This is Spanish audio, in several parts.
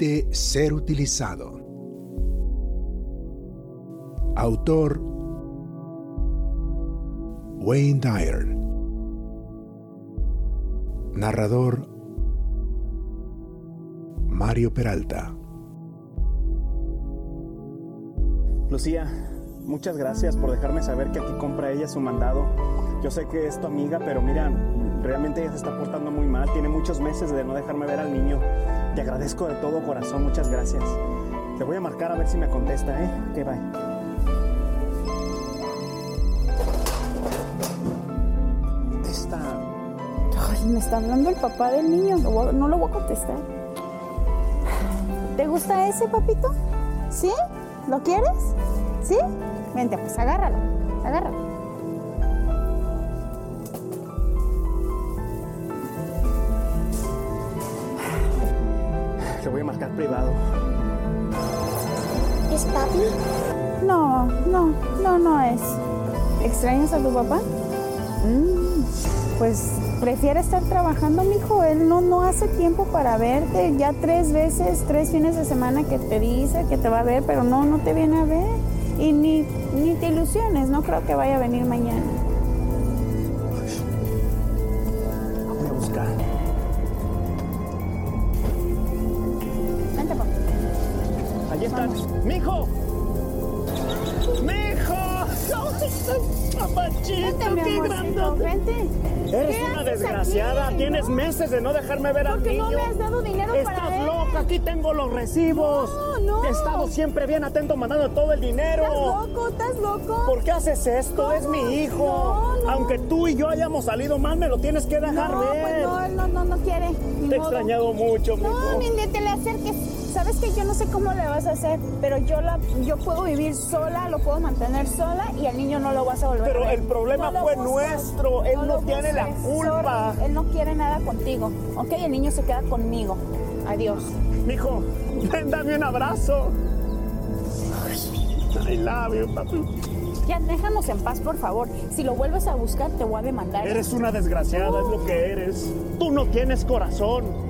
Evite ser utilizado. Autor Wayne Dyer. Narrador Mario Peralta. Lucía, muchas gracias por dejarme saber que aquí compra ella su mandado. Yo sé que es tu amiga, pero mira, realmente ella se está portando muy mal. Tiene muchos meses de no dejarme ver al niño. Te agradezco de todo corazón, muchas gracias. Te voy a marcar a ver si me contesta, ¿eh? Que bye. Está. Ay, me está hablando el papá del niño. No lo voy a contestar. ¿Te gusta ese, papito? ¿Sí? ¿Lo quieres? ¿Sí? Vente, pues agárralo. Agárralo. Le voy a marcar privado. ¿Es papi? No, no, no, no es. ¿Extrañas a tu papá? Mm, pues prefiere estar trabajando, mijo. Él no, no hace tiempo para verte. Ya tres veces, tres fines de semana que te dice que te va a ver, pero no, no te viene a ver. Y ni, ni te ilusiones, no creo que vaya a venir mañana. Voy a buscar. Vente, papá. Allí están. ¡Mijo! ¡Mijo! ¡Papachito, Vente, mi qué grandote! vente. Eres ¿Qué una haces desgraciada. aquí? Tienes meses de no dejarme ver al Porque niño. no me has dado dinero Estás para él. loca. Aquí tengo los recibos. No, no. He estado siempre bien atento mandando todo el dinero. ¿Estás loco? ¿Estás loco? ¿Por qué haces esto? Es mi hijo. No, no. Aunque tú y yo hayamos salido mal, me lo tienes que dejar no, ver. pues no, él no, no, no quiere. Ni Te he modo. extrañado mucho, mijo. No, ni te le acerques. Sabes que yo no sé cómo le vas a hacer, pero yo la, yo puedo vivir sola, lo puedo mantener sola y al niño no lo vas a volver Pero a ver. el problema fue nuestro, él no tiene la culpa. sorry, él no quiere nada contigo, ¿ok? El niño se queda conmigo. Adiós. Mijo, ven, dame un abrazo. I love you, papi. Ya déjanos en paz, por favor. Si lo vuelves a buscar, te voy a demandar. Eres una desgraciada, es lo que eres. Tú no tienes corazón.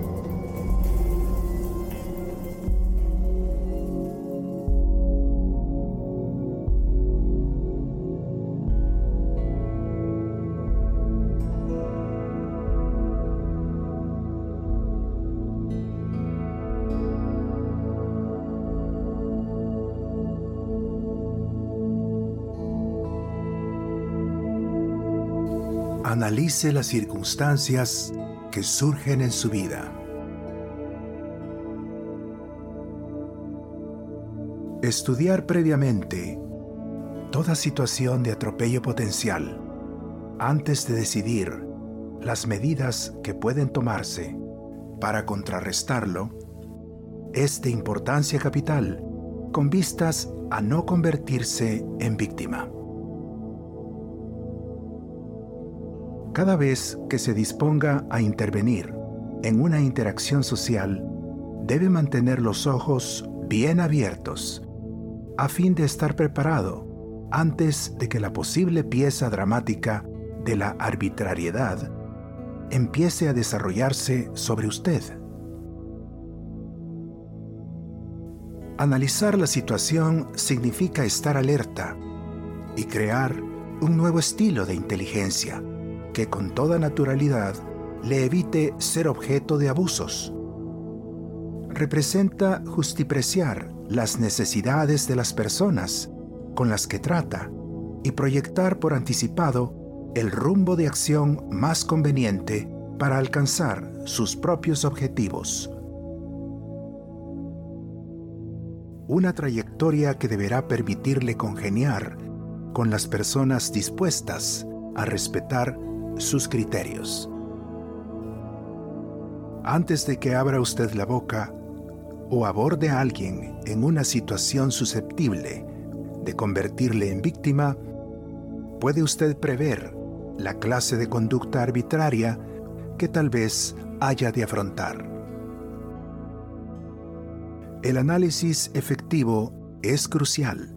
Analice las circunstancias que surgen en su vida. Estudiar previamente toda situación de atropello potencial antes de decidir las medidas que pueden tomarse para contrarrestarlo es de importancia capital con vistas a no convertirse en víctima. Cada vez que se disponga a intervenir en una interacción social, debe mantener los ojos bien abiertos a fin de estar preparado antes de que la posible pieza dramática de la arbitrariedad empiece a desarrollarse sobre usted. Analizar la situación significa estar alerta y crear un nuevo estilo de inteligencia que con toda naturalidad le evite ser objeto de abusos. Representa justipreciar las necesidades de las personas con las que trata y proyectar por anticipado el rumbo de acción más conveniente para alcanzar sus propios objetivos. Una trayectoria que deberá permitirle congeniar con las personas dispuestas a respetar sus criterios. Antes de que abra usted la boca o aborde a alguien en una situación susceptible de convertirle en víctima, puede usted prever la clase de conducta arbitraria que tal vez haya de afrontar. El análisis efectivo es crucial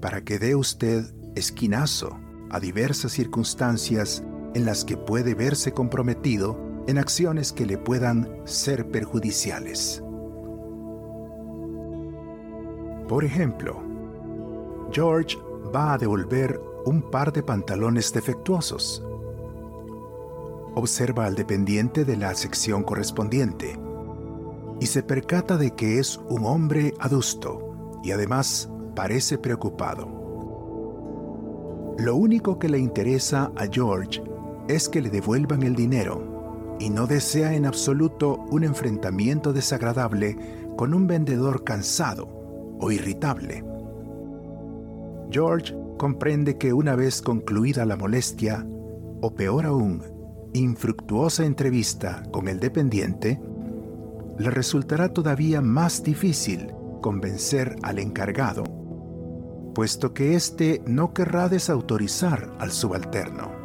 para que dé usted esquinazo a diversas circunstancias en las que puede verse comprometido en acciones que le puedan ser perjudiciales. Por ejemplo, George va a devolver un par de pantalones defectuosos. Observa al dependiente de la sección correspondiente y se percata de que es un hombre adusto y además parece preocupado. Lo único que le interesa a George es que le devuelvan el dinero y no desea en absoluto un enfrentamiento desagradable con un vendedor cansado o irritable. George comprende que una vez concluida la molestia, o peor aún, infructuosa entrevista con el dependiente, le resultará todavía más difícil convencer al encargado, puesto que éste no querrá desautorizar al subalterno,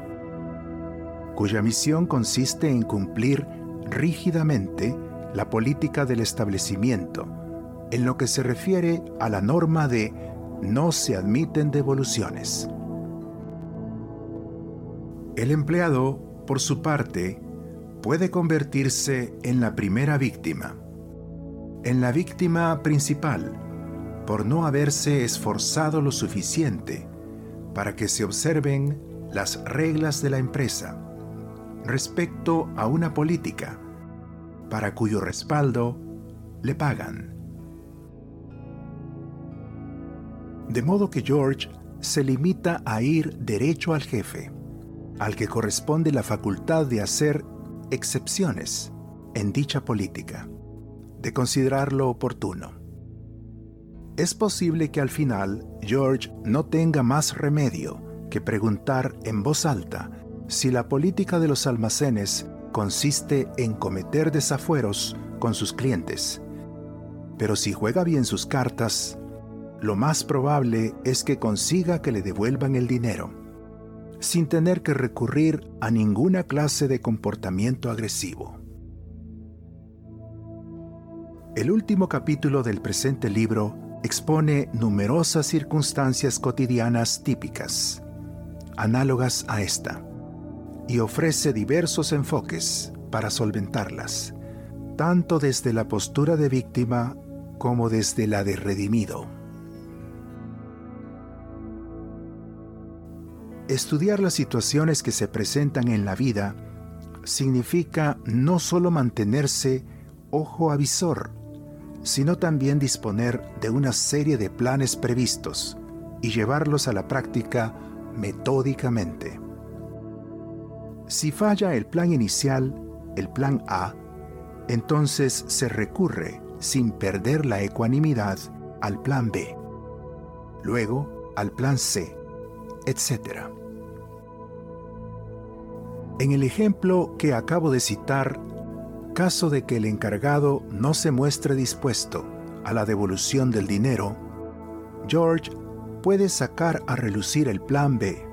cuya misión consiste en cumplir rígidamente la política del establecimiento en lo que se refiere a la norma de no se admiten devoluciones. El empleado, por su parte, puede convertirse en la primera víctima, en la víctima principal, por no haberse esforzado lo suficiente para que se observen las reglas de la empresa respecto a una política para cuyo respaldo le pagan. De modo que George se limita a ir derecho al jefe, al que corresponde la facultad de hacer excepciones en dicha política, de considerarlo oportuno. Es posible que al final George no tenga más remedio que preguntar en voz alta si la política de los almacenes consiste en cometer desafueros con sus clientes. Pero si juega bien sus cartas, lo más probable es que consiga que le devuelvan el dinero, sin tener que recurrir a ninguna clase de comportamiento agresivo. El último capítulo del presente libro expone numerosas circunstancias cotidianas típicas, análogas a esta, y ofrece diversos enfoques para solventarlas, tanto desde la postura de víctima como desde la de redimido. Estudiar las situaciones que se presentan en la vida significa no solo mantenerse ojo avisor, sino también disponer de una serie de planes previstos y llevarlos a la práctica metódicamente. Si falla el plan inicial, el plan A, entonces se recurre, sin perder la ecuanimidad, al plan B, luego al plan C, etc. En el ejemplo que acabo de citar, caso de que el encargado no se muestre dispuesto a la devolución del dinero, George puede sacar a relucir el plan B,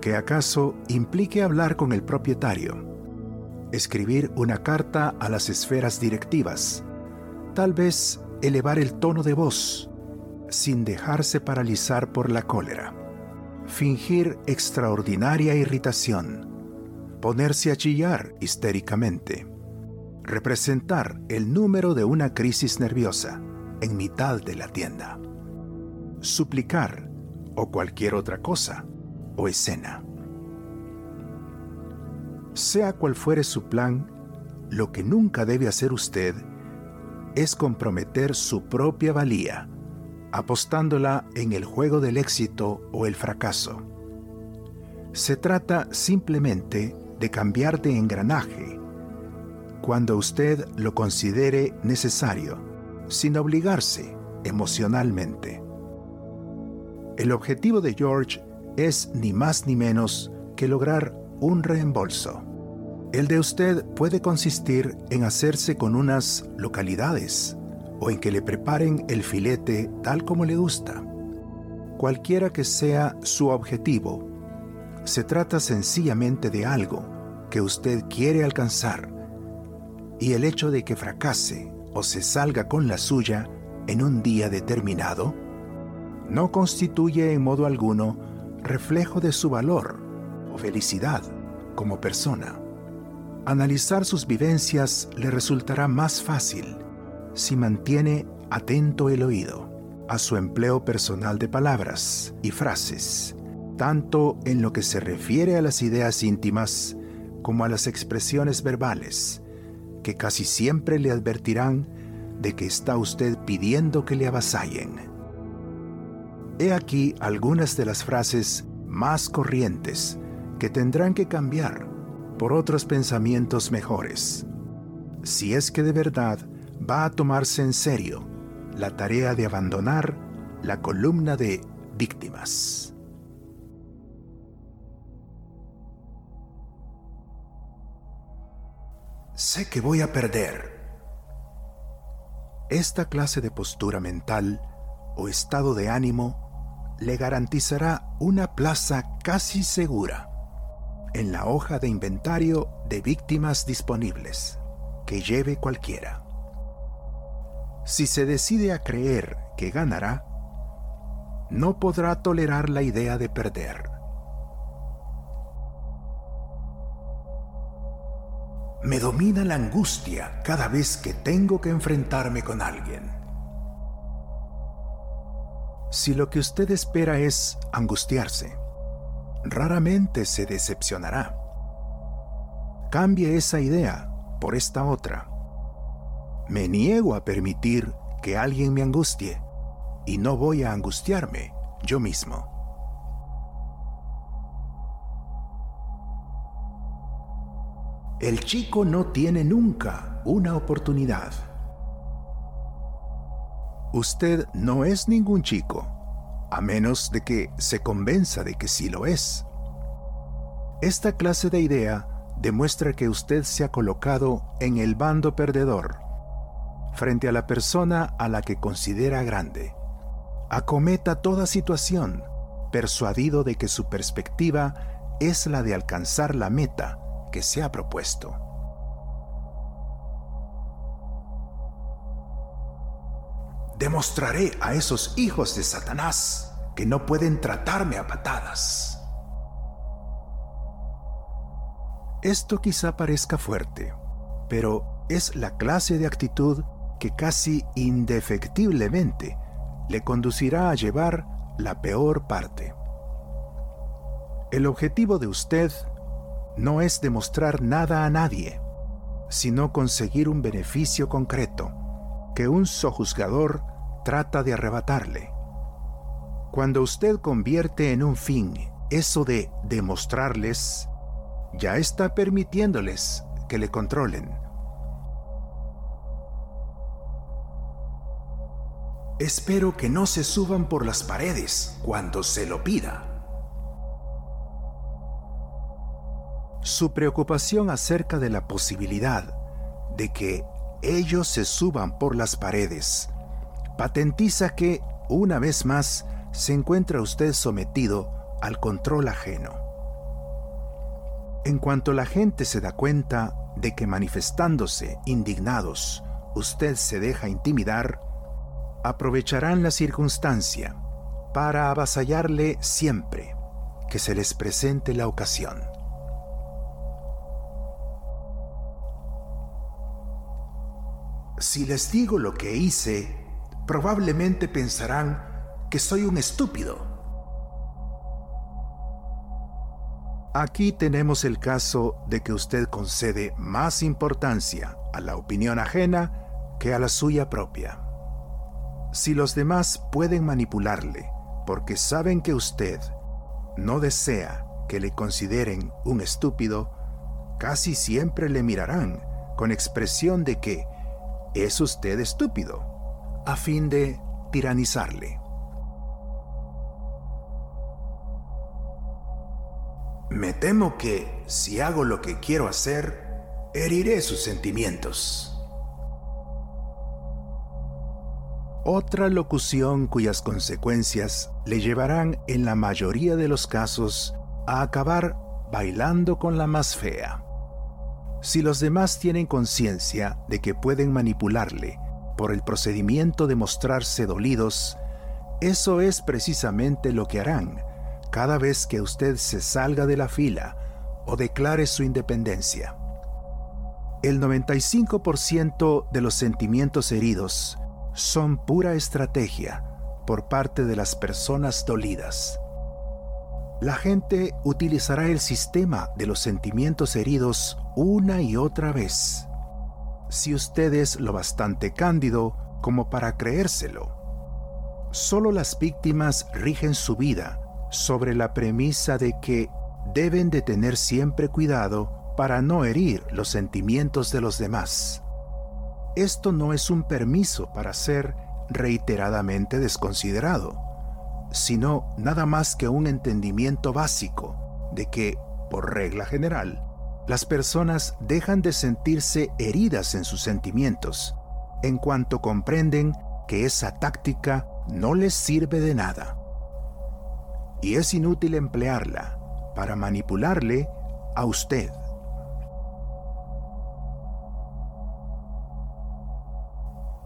que acaso implique hablar con el propietario, escribir una carta a las esferas directivas, tal vez elevar el tono de voz, sin dejarse paralizar por la cólera, fingir extraordinaria irritación, ponerse a chillar histéricamente, representar el número de una crisis nerviosa en mitad de la tienda, suplicar o cualquier otra cosa o escena. Sea cual fuere su plan, lo que nunca debe hacer usted es comprometer su propia valía, apostándola en el juego del éxito o el fracaso. Se trata simplemente de cambiar de engranaje cuando usted lo considere necesario, sin obligarse emocionalmente. El objetivo de George es ni más ni menos que lograr un reembolso. El de usted puede consistir en hacerse con unas localidades o en que le preparen el filete tal como le gusta. Cualquiera que sea su objetivo, se trata sencillamente de algo que usted quiere alcanzar y el hecho de que fracase o se salga con la suya en un día determinado no constituye en modo alguno reflejo de su valor o felicidad como persona. Analizar sus vivencias le resultará más fácil si mantiene atento el oído, a su empleo personal de palabras y frases, tanto en lo que se refiere a las ideas íntimas como a las expresiones verbales, que casi siempre le advertirán de que está usted pidiendo que le avasallen. He aquí algunas de las frases más corrientes que tendrán que cambiar por otros pensamientos mejores, si es que de verdad va a tomarse en serio la tarea de abandonar la columna de víctimas. Sé que voy a perder. Esta clase de postura mental o estado de ánimo le garantizará una plaza casi segura en la hoja de inventario de víctimas disponibles que lleve cualquiera. Si se decide a creer que ganará, no podrá tolerar la idea de perder. Me domina la angustia cada vez que tengo que enfrentarme con alguien. Si lo que usted espera es angustiarse, raramente se decepcionará. Cambie esa idea por esta otra. Me niego a permitir que alguien me angustie y no voy a angustiarme yo mismo. El chico no tiene nunca una oportunidad. Usted no es ningún chico, a menos de que se convenza de que sí lo es. Esta clase de idea demuestra que usted se ha colocado en el bando perdedor frente a la persona a la que considera grande. Acometa toda situación, persuadido de que su perspectiva es la de alcanzar la meta que se ha propuesto. Demostraré a esos hijos de Satanás que no pueden tratarme a patadas. Esto quizá parezca fuerte, pero es la clase de actitud que casi indefectiblemente le conducirá a llevar la peor parte. El objetivo de usted no es demostrar nada a nadie, sino conseguir un beneficio concreto que un sojuzgador trata de arrebatarle. Cuando usted convierte en un fin eso de demostrarles, ya está permitiéndoles que le controlen. Espero que no se suban por las paredes cuando se lo pida. Su preocupación acerca de la posibilidad de que ellos se suban por las paredes patentiza que, una vez más, se encuentra usted sometido al control ajeno. En cuanto la gente se da cuenta de que manifestándose indignados usted se deja intimidar, aprovecharán la circunstancia para avasallarle siempre que se les presente la ocasión. Si les digo lo que hice, probablemente pensarán que soy un estúpido. Aquí tenemos el caso de que usted concede más importancia a la opinión ajena que a la suya propia. Si los demás pueden manipularle porque saben que usted no desea que le consideren un estúpido, casi siempre le mirarán con expresión de que es usted estúpido, a fin de tiranizarle. Me temo que, si hago lo que quiero hacer, heriré sus sentimientos. Otra locución cuyas consecuencias le llevarán en la mayoría de los casos a acabar bailando con la más fea. Si los demás tienen conciencia de que pueden manipularle por el procedimiento de mostrarse dolidos, eso es precisamente lo que harán cada vez que usted se salga de la fila o declare su independencia. El 95% de los sentimientos heridos son pura estrategia por parte de las personas dolidas. La gente utilizará el sistema de los sentimientos heridos una y otra vez. Si usted es lo bastante cándido como para creérselo, solo las víctimas rigen su vida sobre la premisa de que deben de tener siempre cuidado para no herir los sentimientos de los demás. Esto no es un permiso para ser reiteradamente desconsiderado, sino nada más que un entendimiento básico de que, por regla general, las personas dejan de sentirse heridas en sus sentimientos en cuanto comprenden que esa táctica no les sirve de nada. Y es inútil emplearla para manipularle a usted.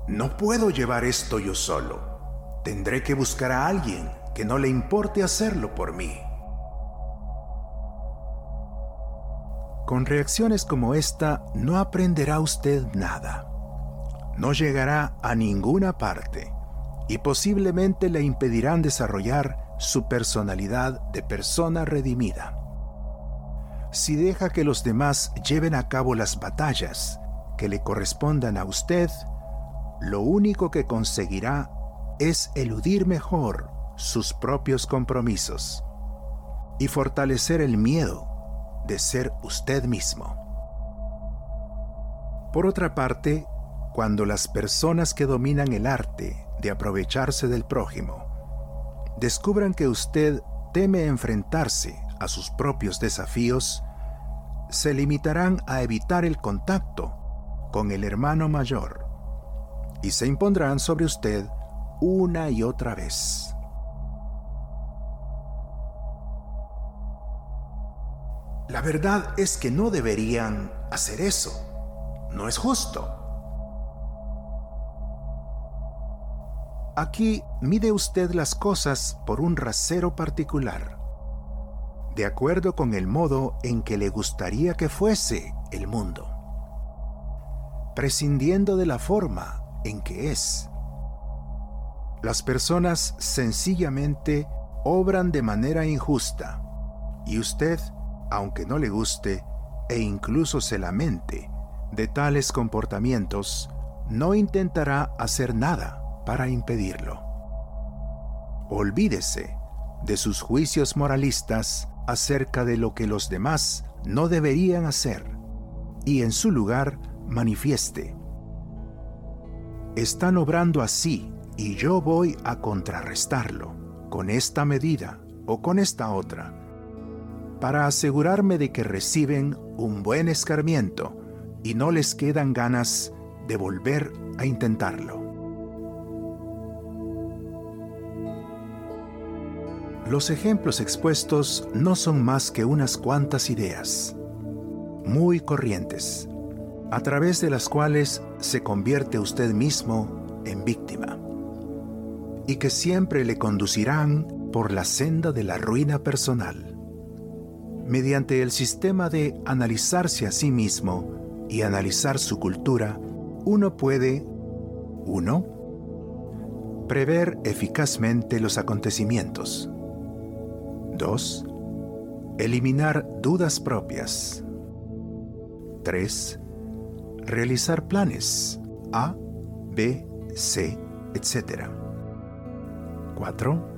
No puedo llevar esto yo solo. Tendré que buscar a alguien que no le importe hacerlo por mí. Con reacciones como esta no aprenderá usted nada. No llegará a ninguna parte y posiblemente le impedirán desarrollar su personalidad de persona redimida. Si deja que los demás lleven a cabo las batallas que le correspondan a usted, lo único que conseguirá es eludir mejor sus propios compromisos y fortalecer el miedo de ser usted mismo. Por otra parte, cuando las personas que dominan el arte de aprovecharse del prójimo descubran que usted teme enfrentarse a sus propios desafíos, se limitarán a evitar el contacto con el hermano mayor y se impondrán sobre usted una y otra vez. La verdad es que no deberían hacer eso. No es justo. Aquí mide usted las cosas por un rasero particular, de acuerdo con el modo en que le gustaría que fuese el mundo, prescindiendo de la forma en que es. Las personas sencillamente obran de manera injusta y usted, aunque no le guste e incluso se lamente de tales comportamientos, no intentará hacer nada para impedirlo. Olvídese de sus juicios moralistas acerca de lo que los demás no deberían hacer y en su lugar manifieste están obrando así y yo voy a contrarrestarlo con esta medida o con esta otra, para asegurarme de que reciben un buen escarmiento y no les quedan ganas de volver a intentarlo. Los ejemplos expuestos no son más que unas cuantas ideas, muy corrientes, a través de las cuales se convierte usted mismo en víctima y que siempre le conducirán por la senda de la ruina personal. Mediante el sistema de analizarse a sí mismo y analizar su cultura, uno puede, uno, prever eficazmente los acontecimientos. 2. Eliminar dudas propias. 3 realizar planes A, B, C, etc. 4.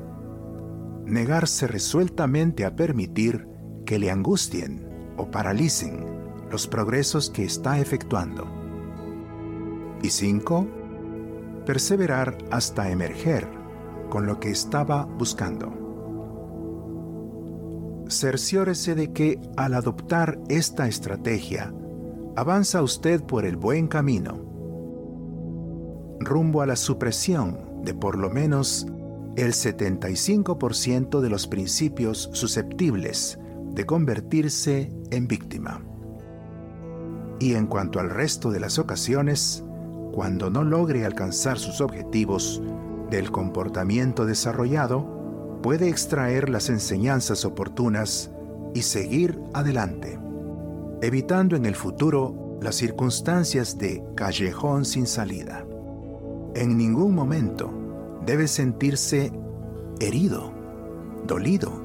Negarse resueltamente a permitir que le angustien o paralicen los progresos que está efectuando. Y 5. Perseverar hasta emerger con lo que estaba buscando. Cerciórese de que al adoptar esta estrategia, avanza usted por el buen camino, rumbo a la supresión de por lo menos el 75% de los principios susceptibles de convertirse en víctima. Y en cuanto al resto de las ocasiones, cuando no logre alcanzar sus objetivos del comportamiento desarrollado, puede extraer las enseñanzas oportunas y seguir adelante evitando en el futuro las circunstancias de callejón sin salida. En ningún momento debe sentirse herido, dolido,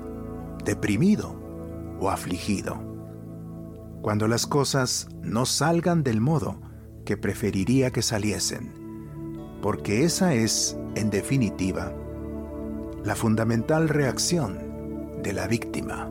deprimido o afligido. Cuando las cosas no salgan del modo que preferiría que saliesen, porque esa es, en definitiva, la fundamental reacción de la víctima.